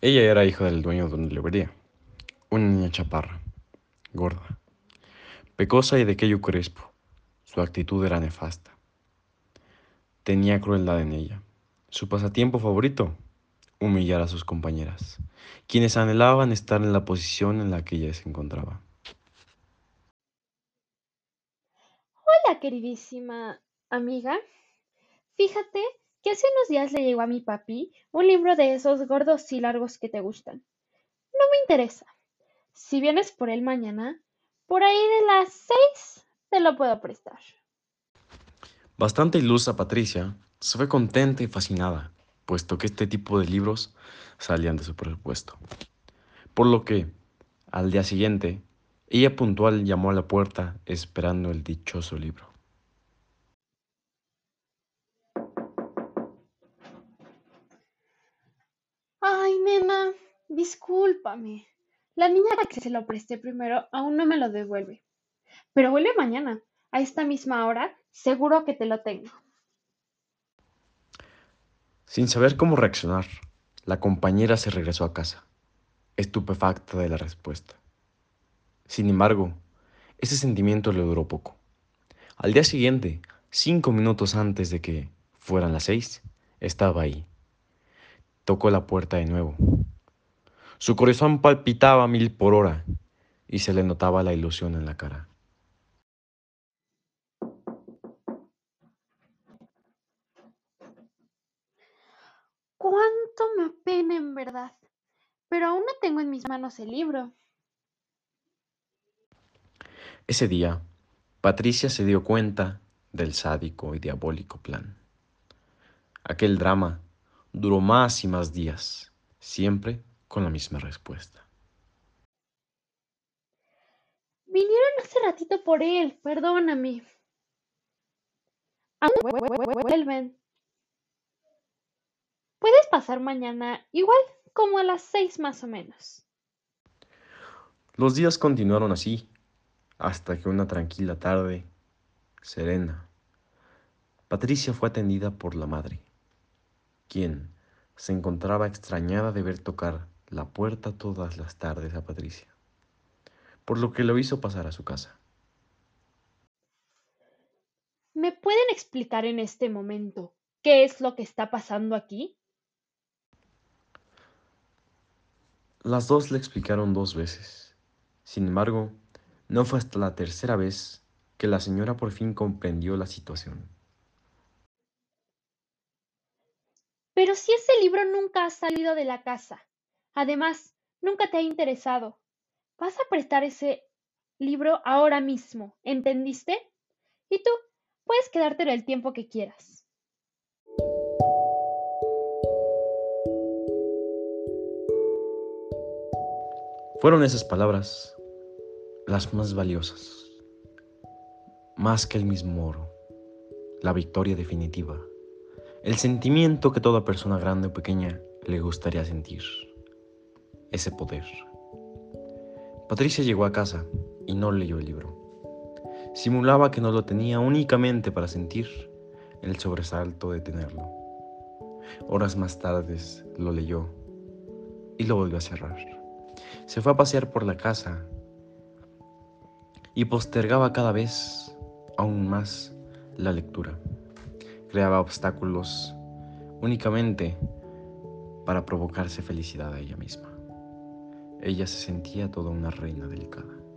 Ella era hija del dueño de una librería, una niña chaparra, gorda, pecosa y de quello crespo. Su actitud era nefasta. Tenía crueldad en ella. Su pasatiempo favorito, humillar a sus compañeras, quienes anhelaban estar en la posición en la que ella se encontraba. Hola, queridísima amiga. Fíjate que hace unos días le llegó a mi papi un libro de esos gordos y largos que te gustan. No me interesa. Si vienes por él mañana, por ahí de las seis te lo puedo prestar. Bastante ilusa Patricia se fue contenta y fascinada, puesto que este tipo de libros salían de su presupuesto. Por lo que, al día siguiente, ella puntual llamó a la puerta esperando el dichoso libro. Discúlpame. La niña a la que se lo presté primero aún no me lo devuelve. Pero vuelve mañana, a esta misma hora, seguro que te lo tengo. Sin saber cómo reaccionar, la compañera se regresó a casa, estupefacta de la respuesta. Sin embargo, ese sentimiento le duró poco. Al día siguiente, cinco minutos antes de que fueran las seis, estaba ahí. Tocó la puerta de nuevo. Su corazón palpitaba a mil por hora y se le notaba la ilusión en la cara. Cuánto me apena en verdad. Pero aún no tengo en mis manos el libro. Ese día, Patricia se dio cuenta del sádico y diabólico plan. Aquel drama duró más y más días, siempre con la misma respuesta. Vinieron hace ratito por él, perdóname. Aún vuelven. Puedes pasar mañana, igual como a las seis más o menos. Los días continuaron así, hasta que una tranquila tarde, serena, Patricia fue atendida por la madre, quien se encontraba extrañada de ver tocar la puerta todas las tardes a Patricia, por lo que lo hizo pasar a su casa. ¿Me pueden explicar en este momento qué es lo que está pasando aquí? Las dos le explicaron dos veces. Sin embargo, no fue hasta la tercera vez que la señora por fin comprendió la situación. Pero si ese libro nunca ha salido de la casa, además, nunca te ha interesado, vas a prestar ese libro ahora mismo, ¿entendiste? Y tú puedes quedarte el tiempo que quieras. Fueron esas palabras las más valiosas, más que el mismo oro, la victoria definitiva, el sentimiento que toda persona grande o pequeña le gustaría sentir, ese poder. Patricia llegó a casa y no leyó el libro. Simulaba que no lo tenía únicamente para sentir el sobresalto de tenerlo. Horas más tarde lo leyó y lo volvió a cerrar. Se fue a pasear por la casa y postergaba cada vez aún más la lectura. Creaba obstáculos únicamente para provocarse felicidad a ella misma. Ella se sentía toda una reina delicada.